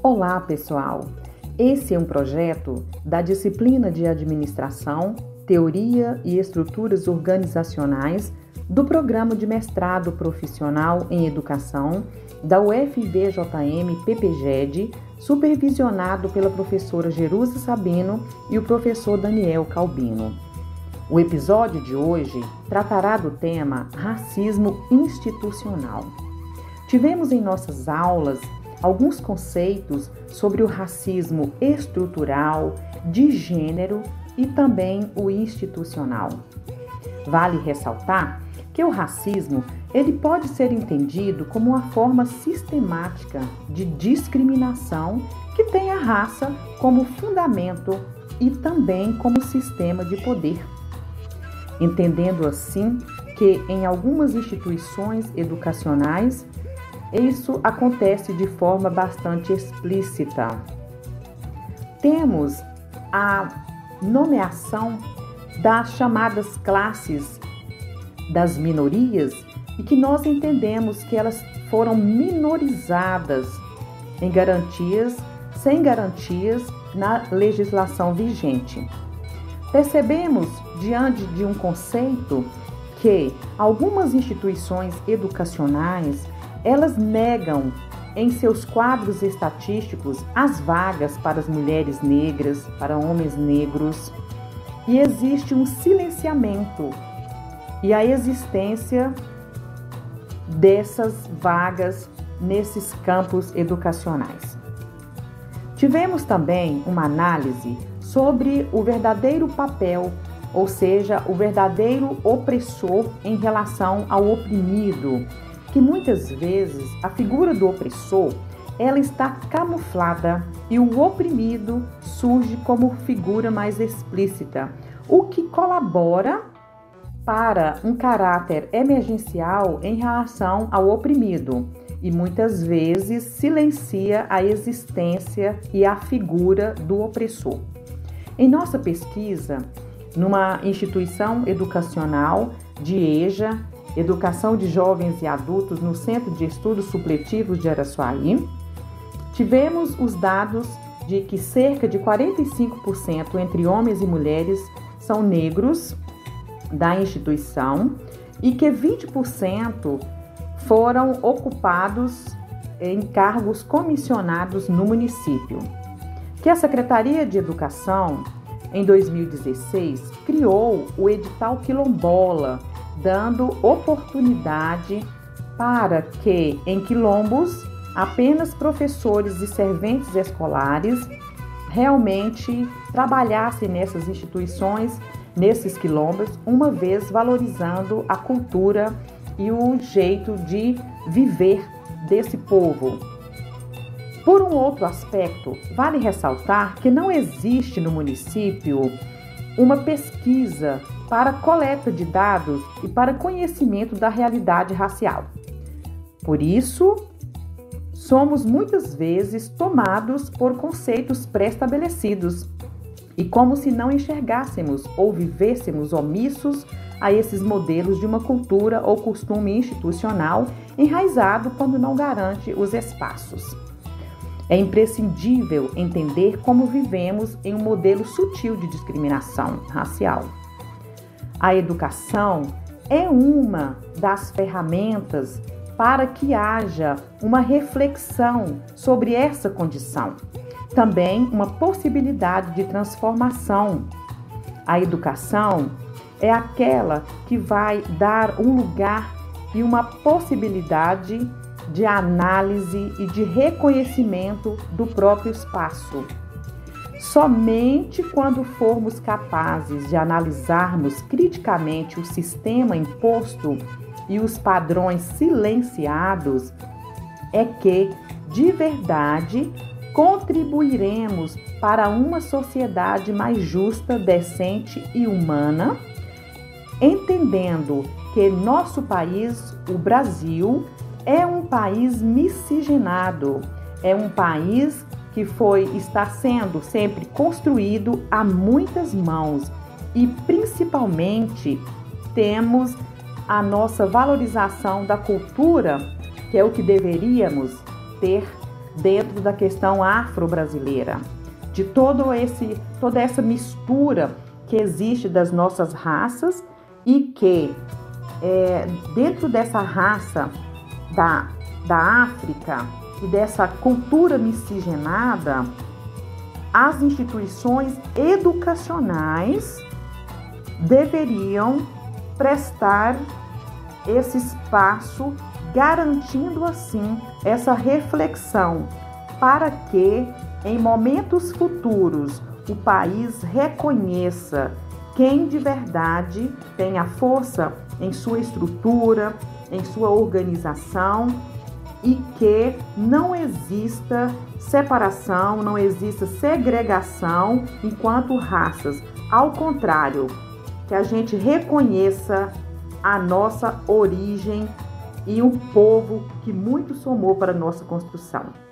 Olá, pessoal! Esse é um projeto da disciplina de Administração, Teoria e Estruturas Organizacionais do Programa de Mestrado Profissional em Educação da UFVJM PPGED, supervisionado pela professora Jerusa Sabino e o professor Daniel Calbino. O episódio de hoje tratará do tema racismo institucional. Tivemos em nossas aulas alguns conceitos sobre o racismo estrutural, de gênero e também o institucional. Vale ressaltar que o racismo ele pode ser entendido como uma forma sistemática de discriminação que tem a raça como fundamento e também como sistema de poder. Entendendo assim que em algumas instituições educacionais isso acontece de forma bastante explícita. Temos a nomeação das chamadas classes das minorias e que nós entendemos que elas foram minorizadas em garantias, sem garantias na legislação vigente. Percebemos, diante de um conceito, que algumas instituições educacionais elas negam em seus quadros estatísticos as vagas para as mulheres negras, para homens negros, e existe um silenciamento e a existência dessas vagas nesses campos educacionais. Tivemos também uma análise sobre o verdadeiro papel, ou seja, o verdadeiro opressor em relação ao oprimido que muitas vezes a figura do opressor ela está camuflada e o oprimido surge como figura mais explícita, o que colabora para um caráter emergencial em relação ao oprimido e muitas vezes silencia a existência e a figura do opressor. Em nossa pesquisa, numa instituição educacional de EJA, Educação de Jovens e Adultos no Centro de Estudos Supletivos de Araçuaí, tivemos os dados de que cerca de 45% entre homens e mulheres são negros da instituição e que 20% foram ocupados em cargos comissionados no município. Que a Secretaria de Educação, em 2016, criou o edital Quilombola, dando oportunidade para que em quilombos apenas professores e serventes escolares realmente trabalhassem nessas instituições, nesses quilombos, uma vez valorizando a cultura e o jeito de viver desse povo. Por um outro aspecto, vale ressaltar que não existe no município uma pesquisa para coleta de dados e para conhecimento da realidade racial. Por isso, somos muitas vezes tomados por conceitos pré-estabelecidos e como se não enxergássemos ou vivêssemos omissos a esses modelos de uma cultura ou costume institucional enraizado quando não garante os espaços. É imprescindível entender como vivemos em um modelo sutil de discriminação racial. A educação é uma das ferramentas para que haja uma reflexão sobre essa condição. Também uma possibilidade de transformação. A educação é aquela que vai dar um lugar e uma possibilidade de análise e de reconhecimento do próprio espaço. Somente quando formos capazes de analisarmos criticamente o sistema imposto e os padrões silenciados é que, de verdade, contribuiremos para uma sociedade mais justa, decente e humana, entendendo que nosso país, o Brasil, é um país miscigenado, é um país que foi está sendo sempre construído a muitas mãos. E principalmente temos a nossa valorização da cultura, que é o que deveríamos ter dentro da questão afro-brasileira, de todo esse, toda essa mistura que existe das nossas raças e que é, dentro dessa raça da, da África e dessa cultura miscigenada, as instituições educacionais deveriam prestar esse espaço, garantindo assim essa reflexão, para que em momentos futuros o país reconheça quem de verdade tem a força em sua estrutura, em sua organização e que não exista separação, não exista segregação enquanto raças. Ao contrário, que a gente reconheça a nossa origem e o povo que muito somou para a nossa construção.